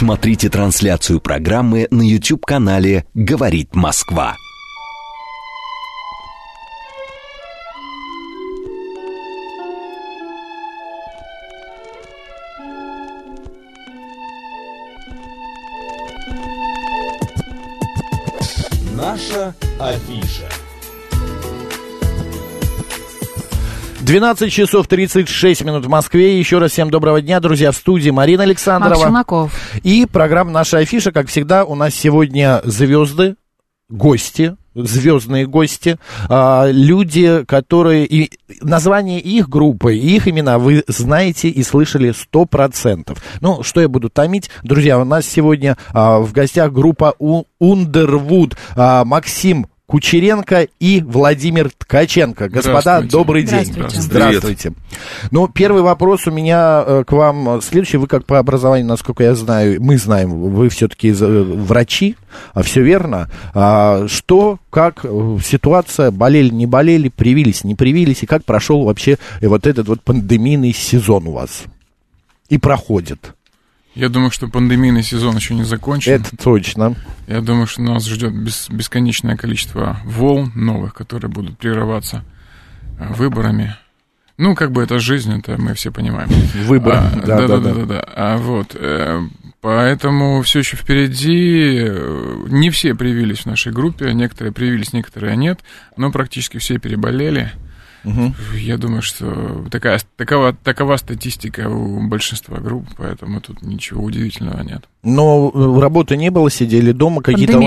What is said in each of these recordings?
Смотрите трансляцию программы на YouTube-канале «Говорит Москва». 12 часов 36 минут в Москве. Еще раз всем доброго дня, друзья, в студии Марина Александрова. И программа «Наша афиша», как всегда, у нас сегодня звезды, гости, звездные гости, а, люди, которые... И название их группы, и их имена вы знаете и слышали сто процентов. Ну, что я буду томить? Друзья, у нас сегодня а, в гостях группа Underwood. А, Максим Кучеренко и Владимир Ткаченко. Господа, Здравствуйте. добрый день. Здравствуйте. Здравствуйте. Ну, первый вопрос у меня э, к вам следующий. Вы как по образованию, насколько я знаю, мы знаем, вы все-таки врачи, а все верно. А что, как э, ситуация, болели, не болели, привились, не привились, и как прошел вообще э, вот этот вот пандемийный сезон у вас? И проходит. Я думаю, что пандемийный сезон еще не закончен. Это точно. Я думаю, что нас ждет бес- бесконечное количество волн новых, которые будут прерываться э, выборами. Ну, как бы это жизнь, это мы все понимаем. Выбор. А, да, да, да. да, да. А вот, э, поэтому все еще впереди. э, Не все привились в нашей группе, некоторые привились, некоторые нет, но практически все переболели. Мгм. Я думаю, что такая, такова, такова статистика у большинства групп, поэтому тут ничего удивительного нет. Но э, работы не было, сидели дома, какие-то он-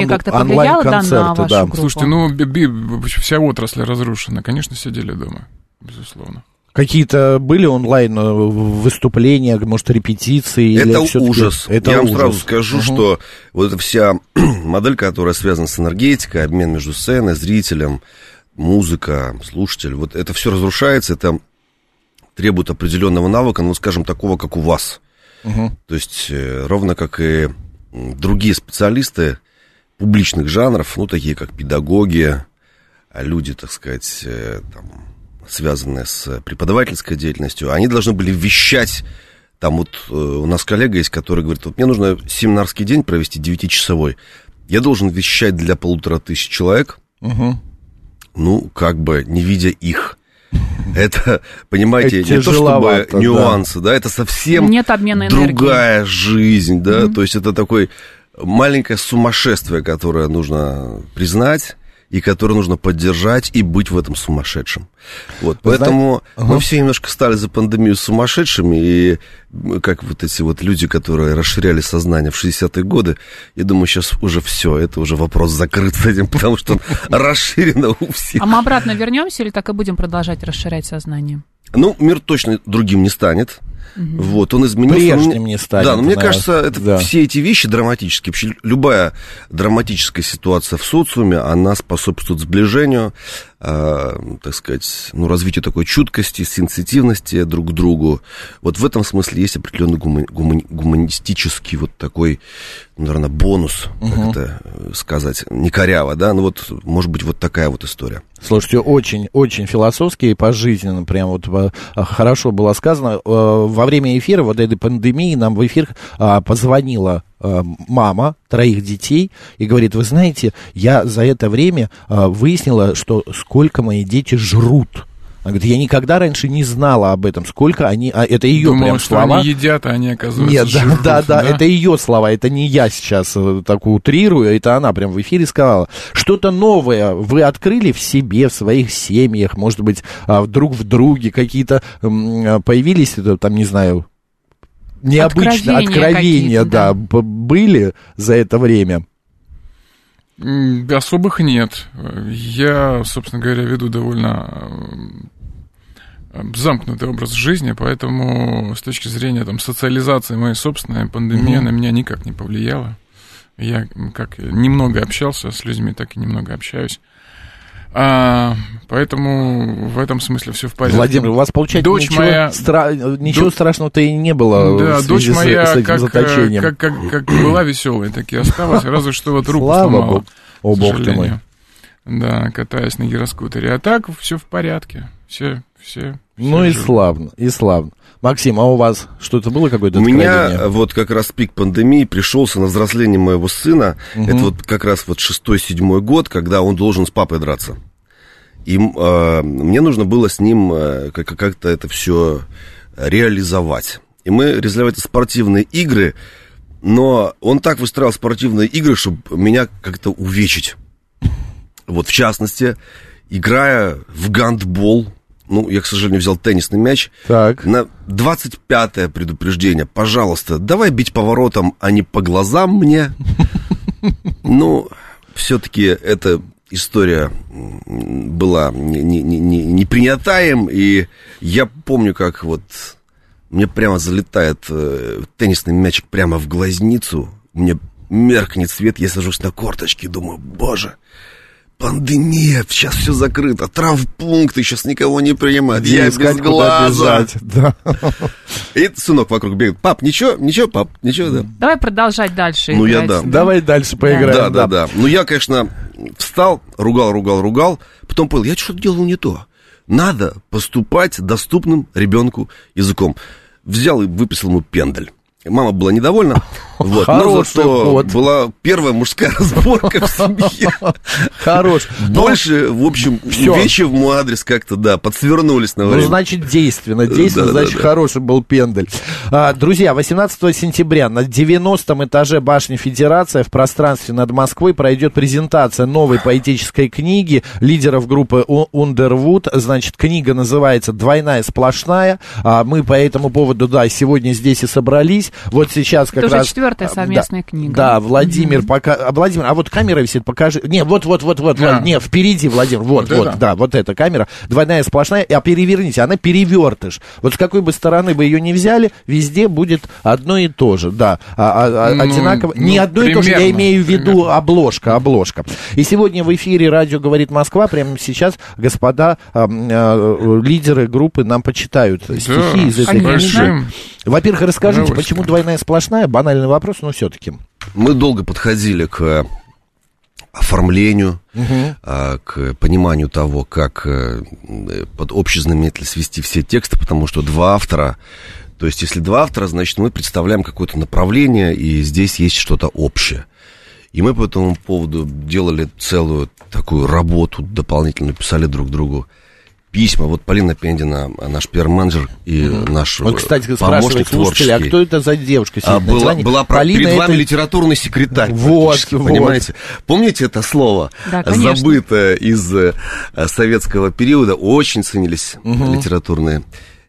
онлайн-концерты, да. группу? Слушайте, ну би- би- вся отрасль разрушена, конечно, сидели дома, безусловно. Какие-то были онлайн э, выступления, может, репетиции? Это ужас. Это Я вам ужас. сразу скажу, Мгм. что вот эта вся модель, которая связана с энергетикой, обмен между сценой, зрителем, музыка, слушатель, вот это все разрушается, это требует определенного навыка, ну, скажем, такого, как у вас. Мгм. То есть, э, ровно как и другие специалисты публичных жанров, ну, такие как педагоги, а люди, так сказать, э, там, связанные с преподавательской деятельностью, они должны были вещать. Там вот э, у нас коллега есть, который говорит, вот мне нужно семинарский день провести 9-часовой. Я должен вещать для полутора тысяч человек, Мгм. Ну, как бы не видя их. Это, понимаете, Это не то чтобы тяжеловато, да. нюансы, да, это совсем Нет обмена энергии. другая жизнь, да, то есть это такое маленькое сумасшествие, которое нужно признать и которое нужно поддержать и быть в этом сумасшедшем. Вот, Вы поэтому Ага. мы все немножко стали за пандемию сумасшедшими, и как вот эти вот люди, которые расширяли сознание в 60-е годы, я думаю, сейчас уже все, это уже вопрос закрыт с этим, потому что расширено у всех. А мы обратно вернемся или так и будем продолжать расширять сознание? Ну, мир точно другим не станет. Вот, он изменился. Прежним не станет, Да, но мне да. кажется, это Да. все эти вещи драматические. Вообще любая драматическая ситуация в социуме, она способствует сближению, так сказать, ну, развитию такой чуткости, сенситивности друг к другу. Вот в этом смысле есть определенный гума- гума- гуманистический вот такой, наверное, бонус, как это э, сказать, не коряво, да, ну вот, может быть, вот такая вот история. Слушайте, очень, очень философски и пожизненно, прям вот э, хорошо было сказано. Э, Во время эфира, вот этой пандемии, нам в эфир а, позвонила э, мама троих детей и говорит, вы знаете, я за это время а, выяснила, что сколько мои дети жрут. Она говорит, я никогда раньше не знала об этом, сколько они... А это ее Думала, прям что слова. они едят, а они, оказывается, Нет, да, жрут, да, да, это ее слова, это не я сейчас э, так утрирую, это она прям в эфире сказала. Что-то новое вы открыли в себе, в своих семьях, может быть, а, друг в друге, какие-то появились, это, там, не знаю, необычные Откровения откровения, да, да. были за это время. Особых нет. Я, собственно говоря, веду довольно э, замкнутый образ жизни, поэтому с точки зрения там, социализации моей собственной, пандемия Мгм. на меня никак не повлияла. Я как немного общался с людьми, так и немного общаюсь. А, поэтому в этом смысле все в порядке. Владимир, у вас, получается, Дочь ничего, моя- стра- ничего Дочь- страшного-то и не было Да, в дочь связи с- моя с, этим как, э, заточением. как, как, как была веселой, так и осталась, разве что вот руку Слава сломала. богу. О, бог ты мой. Да, катаясь на гироскутере. А так все в порядке. Все, все Ну и славно, и славно. Максим, а у вас что-то было какое-то У меня вот как раз пик пандемии пришелся на взросление моего сына. Это вот как раз вот шестой-седьмой год, когда он должен с папой драться. И э, мне нужно было с ним э, как- как-то это все реализовать. И мы реализовали спортивные игры, но он так выстраивал спортивные игры, чтобы меня как-то увечить. Вот, в частности, играя в гандбол, ну, я, к сожалению, взял теннисный мяч, Так. на 25-е предупреждение, пожалуйста, давай бить поворотом, а не по глазам мне. Ну, все-таки эта история была не, не, не, не- не принята им, и я помню, как вот мне прямо залетает э, теннисный мячик прямо в глазницу, мне меркнет свет, я сажусь на корточки, думаю, боже, пандемия, сейчас все закрыто, травмпункты, сейчас никого не принимают, Где я без искать, куда глаза. бежать? Да. И сынок вокруг бегает. Пап, ничего, ничего, пап, ничего, да. Давай продолжать дальше Ну, я играть. да. Давай дальше поиграем. Да, да, да. Ну, я, конечно, встал, ругал, ругал, ругал. Потом понял, я что-то делал не то. Надо поступать доступным ребенку языком. Взял и выписал ему пендель. Мама была недовольна, вот, но Хороший зато ход. была первая мужская разборка в семье. Хорош. Больше, в общем, увечья в мой адрес как-то, да, подсвернулись на Ну, время. значит, действенно. Действенно, значит, хороший был пендель. А, друзья, 18 сентября на 90-м этаже башни Федерация в пространстве над Москвой пройдет презентация новой поэтической книги лидеров группы Underwood. Значит, книга называется «Двойная сплошная». А, мы по этому поводу, да, сегодня здесь и собрались. Вот сейчас как раз... четвертая а, совместная да, книга. Да, Владимир пока... а, Владимир, а вот камера висит, покажи. Не, вот, вот, вот, вот, Да. Не, впереди, Владимир, вот, Вот вот, да, вот эта камера, двойная сплошная, а переверните, она перевертыш. Вот с какой бы стороны бы ее не взяли, везде будет одно и то же, да, а- а- а- Ну, одинаково. ну, не одно и то же, я примерно, имею в виду примерно. обложка, обложка. И сегодня в эфире радио говорит Москва, прямо сейчас господа м, а, лидеры группы нам почитают стихи из этой конечно. Во-первых, расскажите, почему двойная сплошная? Банальный вопрос, но все-таки. Мы долго подходили к оформлению, а, к пониманию того, как э, под общий знаменатель свести все тексты, потому что два автора, то есть если два автора, значит мы представляем какое-то направление, и здесь есть что-то общее. И мы по этому поводу делали целую такую работу дополнительно, писали друг другу письма. Вот Полина Пендина, наш пиар-менеджер и наш Вот, кстати, э, спрашивают помощник слушатели, а творческий. кто это за девушка А, была, была Полина перед вами это- литературный секретарь. Вот, вот. Понимаете? Помните это слово? Да, конечно. Забытое из э, советского периода. Очень ценились литературные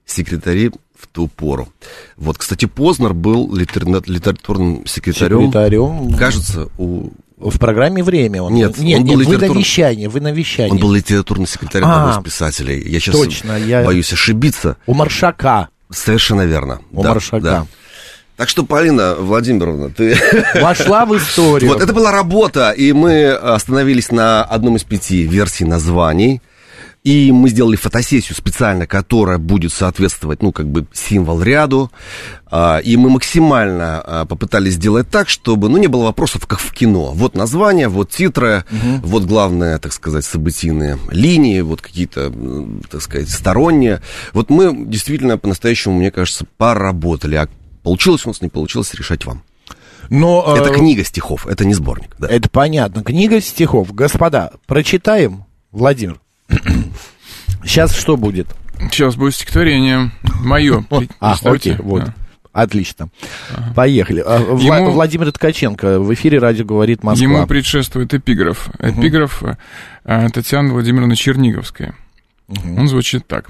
секретари в ту пору. Вот, кстати, Познер был литер- литературным секретарем. Секретарем. Кажется, у... В программе «Время» он. Нет, нет, он нет, был вы на вещании, вы на вещании. он был литературным секретарем А, одного из писателей. Я сейчас точно, я- боюсь ошибиться. У Маршака. Совершенно верно. У Да, Маршака. да. Так что, Полина Владимировна, ты... Вошла в историю. Вот это была работа, и мы остановились на одном из пяти версий названий. И мы сделали фотосессию специально, которая будет соответствовать, ну, как бы символ ряду. А, И мы максимально а, попытались сделать так, чтобы, ну, не было вопросов, как в кино. Вот название, вот титры, вот главные, так сказать, событийные линии, вот какие-то, так сказать, сторонние. Вот мы действительно по-настоящему, мне кажется, поработали. А получилось у нас, не получилось, решать вам. Но, э, Это книга стихов, это не сборник. Да. Это понятно. Книга стихов. Господа, прочитаем, Владимир. Сейчас что будет? Сейчас будет стихотворение мое. А, окей, вот. да. Отлично. Поехали. А, Вла- Ему- Владимир Ткаченко в эфире радио говорит Москва. Ему предшествует эпиграф. Эпиграф э, Татьяны Владимировны Черниговской. Он звучит так.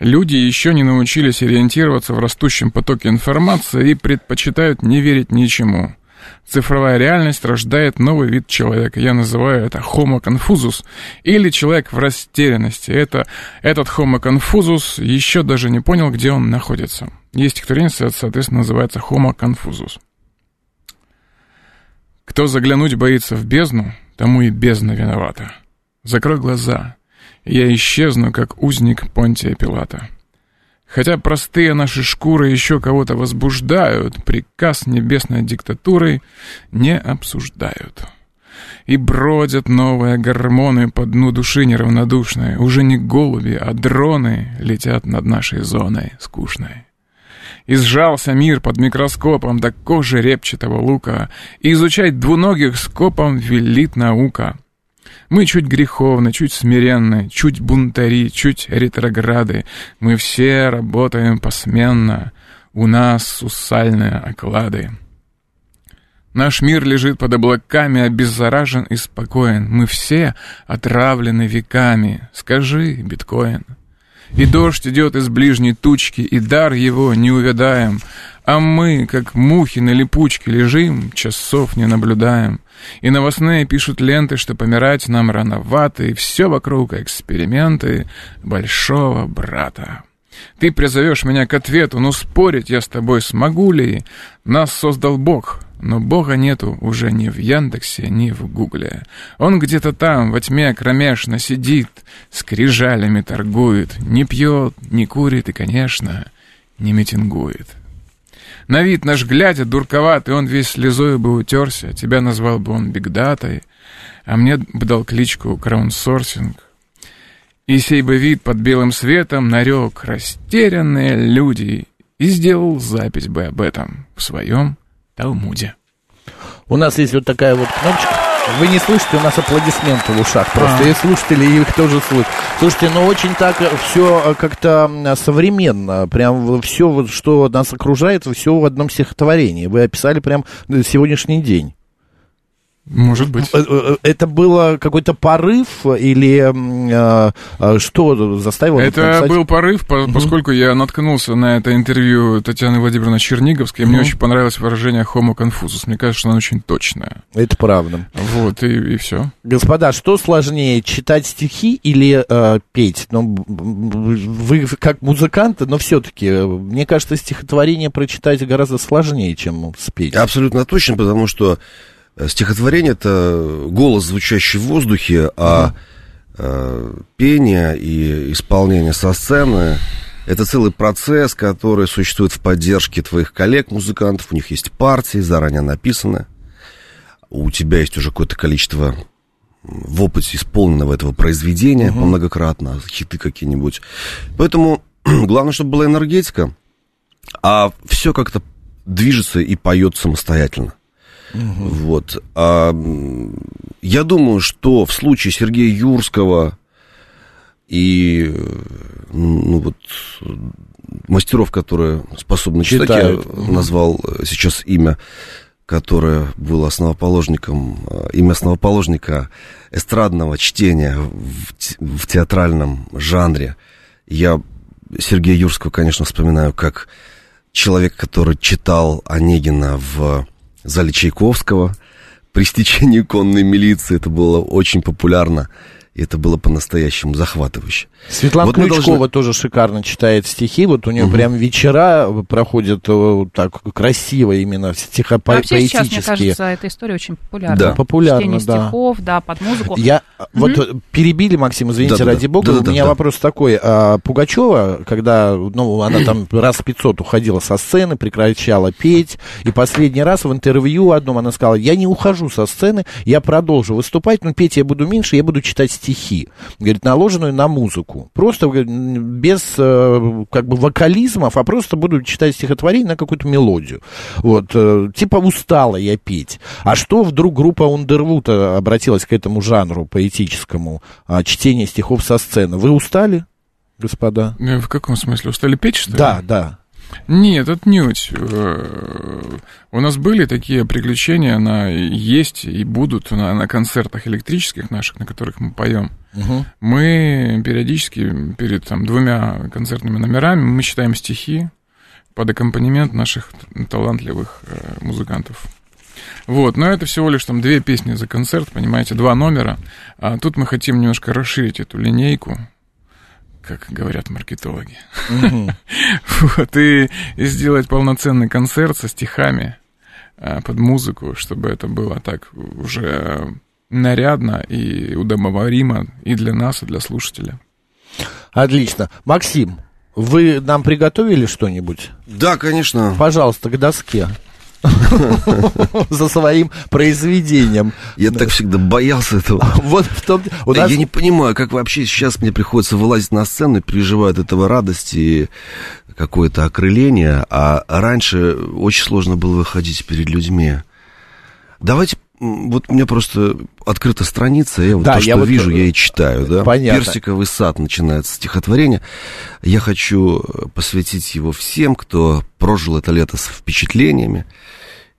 Люди еще не научились ориентироваться в растущем потоке информации и предпочитают не верить ничему. Цифровая реальность рождает новый вид человека. Я называю это homo confusus, или человек в растерянности. Это, этот homo confusus еще даже не понял, где он находится. Есть стихотворение, соответственно, называется homo confusus. Кто заглянуть боится в бездну, тому и бездна виновата. Закрой глаза, я исчезну, как узник Понтия Пилата. Хотя простые наши шкуры еще кого-то возбуждают, приказ небесной диктатуры не обсуждают. И бродят новые гормоны по дну души неравнодушной. Уже не голуби, а дроны летят над нашей зоной скучной. И сжался мир под микроскопом до кожи репчатого лука, и изучать двуногих скопом велит наука. Мы чуть греховны, чуть смиренны, чуть бунтари, чуть ретрограды. Мы все работаем посменно, у нас сусальные оклады. Наш мир лежит под облаками, обеззаражен и спокоен. Мы все отравлены веками. Скажи, биткоин. И дождь идет из ближней тучки, и дар его не увядаем. А мы, как мухи на липучке, лежим, часов не наблюдаем. И новостные пишут ленты, что помирать нам рановато, и все вокруг эксперименты большого брата. Ты призовешь меня к ответу, но спорить я с тобой смогу ли? Нас создал Бог, но Бога нету уже ни в Яндексе, ни в Гугле. Он где-то там, во тьме кромешно сидит, скрижалями торгует, не пьет, не курит и, конечно, не митингует. На вид наш глядя дурковатый, он весь слезою бы утерся, тебя назвал бы он бигдатой, а мне бы дал кличку краунсорсинг. И сей бы вид под белым светом нарек растерянные люди и сделал запись бы об этом в своем Талмуде. У нас есть вот такая вот кнопочка. Вы не слышите, у нас аплодисменты в ушах просто. А. И слушатели их тоже слышат. Слушайте, ну очень так все как-то м, современно. Прям все, вот, что нас окружает, все в одном стихотворении. Вы описали прям э, сегодняшний день. Может быть. Э, э, Это было какой-то порыв или э, э, что заставило Это написать? был порыв, по- поскольку я наткнулся на это интервью Татьяны Владимировны Черниговской, и мне очень понравилось выражение «homo confusus». Мне кажется, что оно очень точное. Это правда. Вот, и, и все. Господа, что сложнее, читать стихи или э, петь? Ну, вы как музыканты, но все-таки, мне кажется, стихотворение прочитать гораздо сложнее, чем спеть. Абсолютно точно, потому что э, стихотворение это голос, звучащий в воздухе, а э, пение и исполнение со сцены это целый процесс, который существует в поддержке твоих коллег-музыкантов. У них есть партии, заранее написаны. У тебя есть уже какое-то количество в опыте исполненного этого произведения многократно, хиты какие-нибудь. Поэтому главное, чтобы была энергетика, а все как-то движется и поет самостоятельно. Вот. А, я думаю, что в случае Сергея Юрского и ну, вот, мастеров, которые способны читать, Читают. я назвал сейчас имя, которое было основоположником, э, имя основоположника эстрадного чтения в, в театральном жанре. Я Сергея Юрского, конечно, вспоминаю как человек, который читал Онегина в зале Чайковского при стечении конной милиции. Это было очень популярно, и это было по-настоящему захватывающе. Светлана Вот Ключкова должны- тоже шикарно читает стихи. Вот у нее прям вечера проходят э, так красиво именно Ну, Вообще сейчас, мне стихопоэтические. кажется, эта история очень популярна. Да. Популярна, Чтение да. стихов, да, под музыку. Я э, вот э, перебили, Максим, извините, Да-да-да. ради бога. Да-да-да, у меня да. вопрос такой. А, Пугачева, когда ну, она там раз 500 уходила со сцены, прекращала петь, и последний раз в интервью одном она сказала, я не ухожу со сцены, я продолжу выступать, но петь я буду меньше, я буду читать стихи. Говорит, наложенную на музыку. Просто говорит, без э, как бы вокализмов, а просто буду читать стихотворение на какую-то мелодию. Вот, э, типа устала я петь. А что вдруг группа э, обратилась к этому жанру поэтическому, а, чтение стихов со сцены? Вы устали, господа? Э, В каком смысле? Устали петь, что ли? Да, да. Нет, отнюдь. Э, У нас были такие приключения, на есть и будут на, на концертах электрических наших, на которых мы поем. Мгм. Мы периодически перед там, двумя концертными номерами мы читаем стихи под аккомпанемент наших талантливых э, музыкантов. Вот, но это всего лишь там две песни за концерт, понимаете, два номера. А тут мы хотим немножко расширить эту линейку, как говорят маркетологи. Вот, и, и сделать полноценный концерт со стихами а, под музыку, чтобы это было так уже нарядно и удобоваримо и для нас, и для слушателя. Отлично. Максим, вы нам приготовили что-нибудь? Да, конечно. Пожалуйста, к доске. за своим произведением. Я так всегда боялся этого. Вот в том... у нас- Я не понимаю, как вообще сейчас мне приходится вылазить на сцену и переживаю от этого радости какое-то окрыление, а раньше очень сложно было выходить перед людьми. Давайте, вот у меня просто открыта страница, я вот Да, то, я что вот, вижу, э, я и читаю, да. понятно. Персиковый сад начинается стихотворение. Я хочу э, посвятить его всем, кто прожил это лето с впечатлениями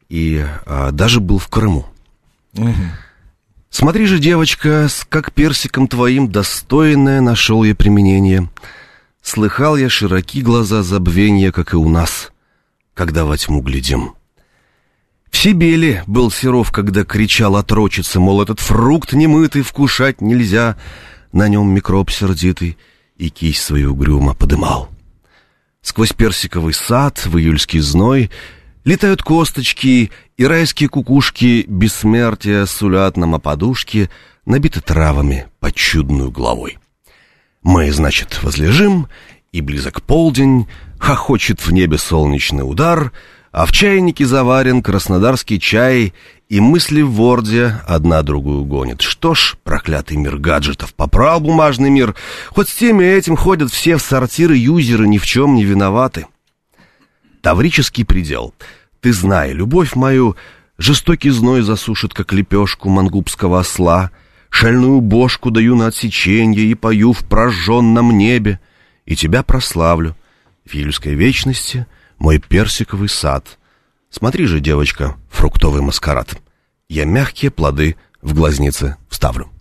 и а, даже был в Крыму. Смотри же, девочка, как персиком твоим достойное нашел я применение. Слыхал я широки глаза забвения, как и у нас, когда во тьму глядим. В Сибели был Серов, когда кричал отрочица, мол, этот фрукт немытый вкушать нельзя, на нем микроб сердитый, и кисть свою угрюмо подымал. Сквозь персиковый сад в июльский зной Летают косточки, и райские кукушки Бессмертия сулят нам о подушке, Набиты травами под чудную головой. Мы, значит, возлежим, и близок полдень, Хохочет в небе солнечный удар, А в чайнике заварен краснодарский чай, И мысли в ворде одна другую гонит. Что ж, проклятый мир гаджетов, попрал бумажный мир, Хоть с теми этим ходят все в сортиры юзеры, Ни в чем не виноваты. Таврический предел. Ты знай, любовь мою, жестокий зной засушит, как лепешку мангубского осла. Шальную бошку даю на отсеченье и пою в прожженном небе. И тебя прославлю. В июльской вечности мой персиковый сад. Смотри же, девочка, фруктовый маскарад. Я мягкие плоды в глазницы вставлю.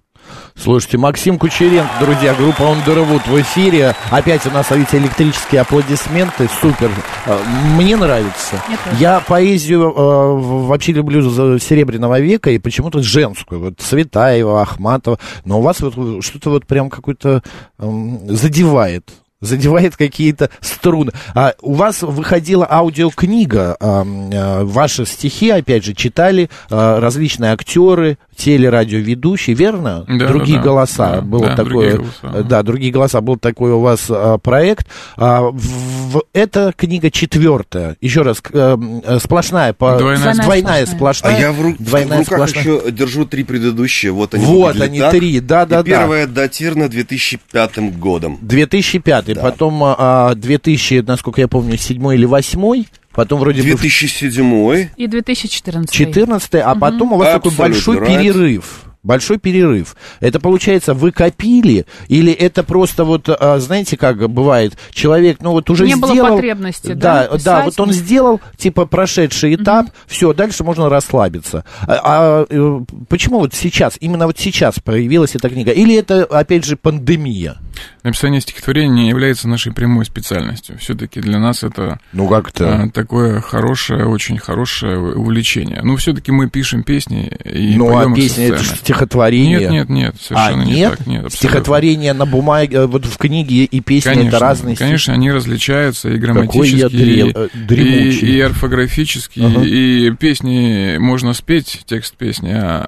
Слушайте, Максим Кучеренко, друзья, группа Underwood в эфире. Опять у нас эти электрические аплодисменты. Супер. Э, Мне нравится. Я поэзию э, вообще люблю Серебряного века и почему-то женскую. Вот Цветаева, Ахматова. Но у вас вот что-то вот прям какой-то эм, задевает. Задевает какие-то струны. А у вас выходила аудиокнига. ам, э, ваши стихи, опять же, читали э, различные актеры, телерадиоведущие, верно? Да, Другие да, да. голоса. Да, Было да, такое. другие голоса. э, Да, другие голоса. Был такой у вас а, проект. А, в- в- эта книга четвертая. Еще раз, к- м, сплошная, по, Двойная двойная сплошная. А сплошная. я в, ру- двойная в руках сплошная. еще держу три предыдущие. Вот они. Вот они, так. три, да-да-да. И первая датирована 2005 годом. 2005, потом а, 2000, насколько я помню, 7 или 8, потом вроде бы 2007 И 2014. 14, а потом у вас такой Абсолютно большой right. перерыв. Большой перерыв. Это получается, вы копили, или это просто вот, а, знаете, как бывает, человек, ну вот уже Не было сделал... потребности, да? да, Да, писать? вот он сделал, типа, прошедший этап, все, дальше можно расслабиться. А, а, э, почему вот сейчас, именно вот сейчас появилась эта книга? Или это, опять же, пандемия? Написание стихотворения не является нашей прямой специальностью. Все-таки для нас это Ну, как-то... а, такое хорошее, очень хорошее увлечение. Ну, все-таки мы пишем песни и Ну, а песня это же стихотворение. Нет, нет, нет, совершенно а, не нет? так. Нет, абсолютно. Стихотворение на бумаге, э, вот в книге и песни Конечно, это разные конечно, они различаются и грамматически, дрел- э, и, дремучий. и орфографически, Ага. и песни можно спеть, текст песни, а,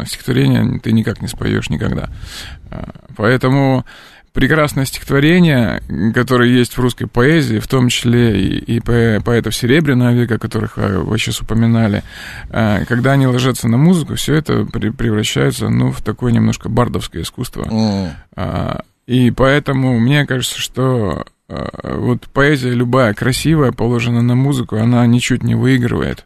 а стихотворение ты никак не споешь никогда. Поэтому прекрасное стихотворение, которое есть в русской поэзии, в том числе и, и по- поэтов Серебряного века, которых а, вы сейчас упоминали, а, когда они ложатся на музыку, все это пре- превращается ну, в такое немножко бардовское искусство. А, И поэтому мне кажется, что а, вот поэзия любая красивая, положена на музыку, она ничуть не выигрывает.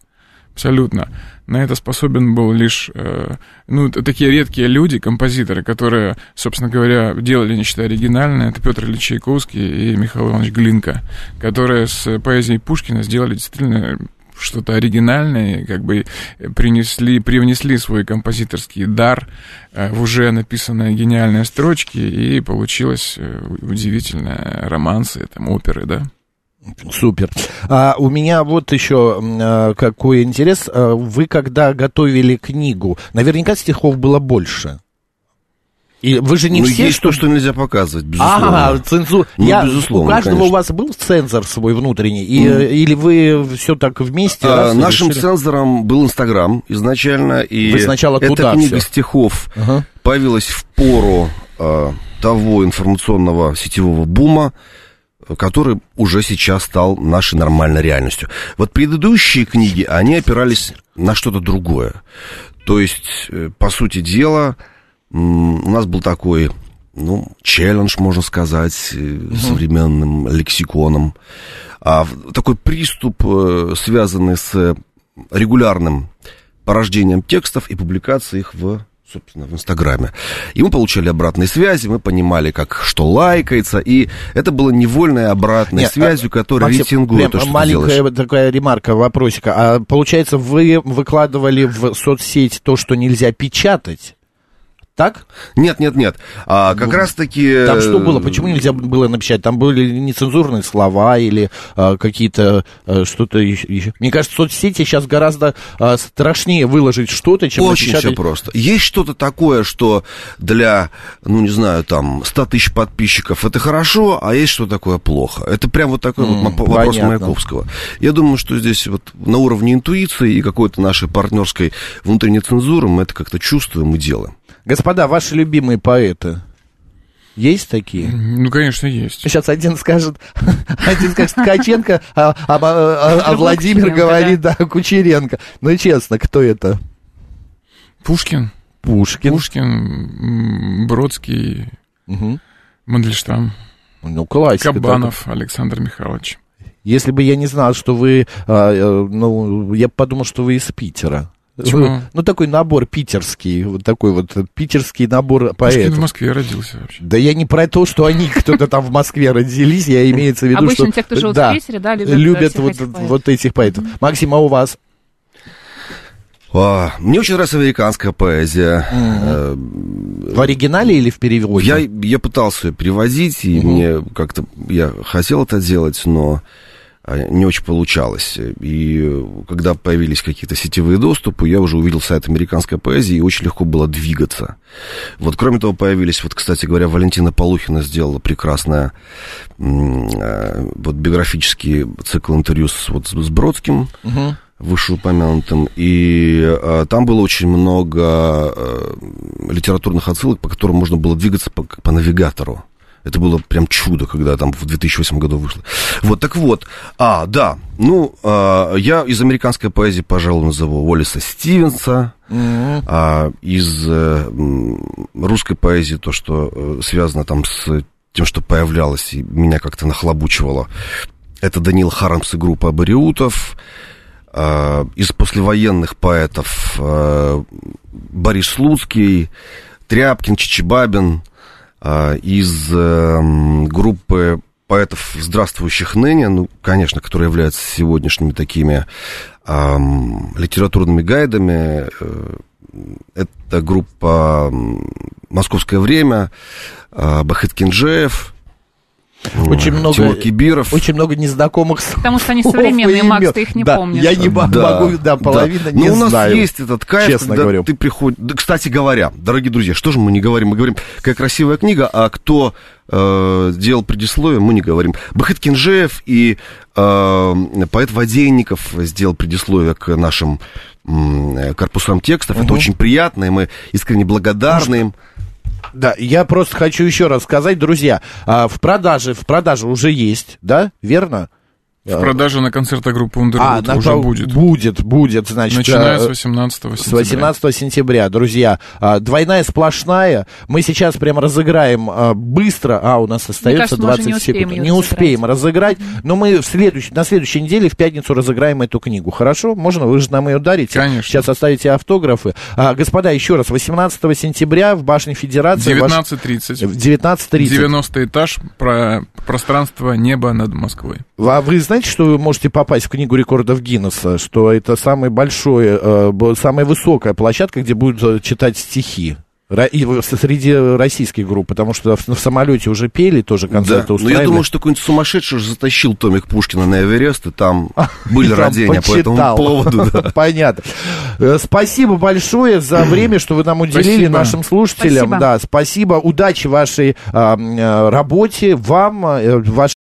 Абсолютно. На это способен был лишь, э, ну, такие редкие люди, композиторы, которые, собственно говоря, делали нечто оригинальное. Это Петр Ильич Чайковский и Михаил Иванович Глинка, которые с поэзией Пушкина сделали действительно что-то оригинальное, как бы принесли, привнесли свой композиторский дар э, в уже написанные гениальные строчки, и получилось э, удивительное романсы, там, оперы, да. Супер. А, у меня вот еще а, какой интерес. А, Вы когда готовили книгу, наверняка стихов было больше. И вы же не ну, все, есть что... то, что нельзя показывать, безусловно. Ага, цензура. Ну, Я, безусловно, у каждого конечно. у вас был цензор свой внутренний? И, э, Или вы все так вместе? А, нашим решили? цензором был Инстаграм изначально, и Вы сначала эта куда книга всё? стихов Ага. появилась в пору а, того информационного сетевого бума, который уже сейчас стал нашей нормальной реальностью. Вот предыдущие книги, они опирались на что-то другое. То есть, э, по сути дела, у нас был такой, ну, челлендж, можно сказать, э, современным лексиконом. А такой приступ, э, связанный с регулярным порождением текстов и публикацией их в собственно, в Инстаграме. И мы получали обратные связи, мы понимали, как что лайкается, и это было невольной обратной Нет, связью, которая Максим, рейтингует прям то, что маленькая такая ремарка, вопросика. А получается, вы выкладывали в соцсеть то, что нельзя печатать? Так? Нет, нет, нет. А, как раз-таки... Ну, Там что было? э, Почему нельзя было напечатать? Там были нецензурные слова или а, какие-то а, что-то еще, Мне кажется, соцсети сейчас гораздо а, страшнее выложить что-то, чем Очень все напечатать. просто. Есть что-то такое, что для, ну, не знаю, там, 100 тысяч подписчиков это хорошо, а есть что такое плохо. Это прям вот такой вот М, моп- вопрос понятно. Маяковского. Я думаю, что здесь вот на уровне интуиции и какой-то нашей партнерской внутренней цензуры мы это как-то чувствуем и делаем. Господа, ваши любимые поэты есть такие? Ну, конечно, есть. Сейчас один скажет, один скажет Ткаченко, а, а- а- а Владимир говорит, да, Кучеренко. Ну, честно, кто это? Пушкин, Пушкин. Пушкин, Бродский, Мгм. Мандельштам, Ну, классика. Кабанов Александр Михайлович. Если бы я не знал, что вы, а, э, ну, я бы подумал, что вы из Питера. Почему? Ну, такой набор питерский, вот такой вот питерский набор Пушкин в поэтов. Москве родился вообще. Да я не про то, что они кто-то там в Москве родились, я имеется в виду, Обычно что... те, кто живут да, в Питере, да, любят, любят вот, этих поэтов. вот этих поэтов. Максим, а у вас? А, Мне очень нравится американская поэзия. Э, В оригинале или в переводе? Я, я пытался ее переводить, и мне как-то... Я хотел это делать, но не очень получалось. И когда появились какие-то сетевые доступы, я уже увидел сайт американской поэзии, и очень легко было двигаться. Вот, кроме того, появились, вот, кстати говоря, Валентина Полухина сделала прекрасное э, вот, биографический цикл интервью с, вот, с Бродским, Мгм. вышеупомянутым, и э, там было очень много э, литературных отсылок, по которым можно было двигаться по, по навигатору. Это было прям чудо, когда там в 2008 году вышло. Вот, так вот. А, да. Ну, э, я из американской поэзии, пожалуй, назову Уоллиса Стивенса. Мгм. А из э, русской поэзии то, что э, связано там с тем, что появлялось и меня как-то нахлобучивало, это Данил Харамс и группа Абариутов. А, из послевоенных поэтов э, Борис Слуцкий, Тряпкин, Чичибабин. А, из э, м, группы поэтов здравствующих ныне, ну, конечно, которые являются сегодняшними такими литературными гайдами. Э, Это группа «Московское время», а, Бахет Кинжеев, Очень много- Тимур Кибиров. Очень много незнакомых слов. Потому что они современные, Макс, имен. ты их не Да, помнишь. Я не Да, могу, да, половина да. не Но у нас знаю. есть этот кайф, честно когда говорю. ты приходишь... Да, кстати говоря, дорогие друзья, что же мы не говорим? Мы говорим, какая красивая книга, а кто э, делал предисловие, мы не говорим. Бахет Кинжеев и э, поэт Водейников сделал предисловие к нашим э, корпусам текстов. Это Мгм. очень приятно, и мы искренне благодарны им. Да, я просто хочу еще раз сказать, друзья, а, в продаже, в продаже уже есть, да, верно? В продаже на концертах группы А, Underwood на- уже по- будет. Будет, будет, значит. Начиная с э, 18 С сентября. 18 сентября, друзья, а, двойная сплошная. Мы сейчас прям разыграем а, быстро. А, у нас остается кажется, мы уже 20 не успеем секунд. Не успеем разыграть, но мы в следующей, на следующей неделе в пятницу разыграем эту книгу. Хорошо? Можно? Вы же нам ее дарите. Конечно. Сейчас оставите автографы. А, господа, еще раз, 18 сентября в Башне Федерации. ваш- 19.30. В 19.30. 90 этаж, про пространство неба над Москвой. А вы знаете, что вы можете попасть в книгу рекордов Гиннесса, что это самый большой, э, самая высокая площадка, где будут э, читать стихи. И среди российских групп, потому что в, в самолете уже пели, тоже Да. концерты Но устраивали. я думаю, что какой-нибудь сумасшедший уже затащил томик Пушкина на Эверест, и там были Там родения по этому почитал. поводу. да. Понятно. Э, Спасибо большое за время, что вы нам уделили, Спасибо. нашим слушателям. Спасибо. Да, спасибо. Удачи вашей э, работе, вам, э, вашей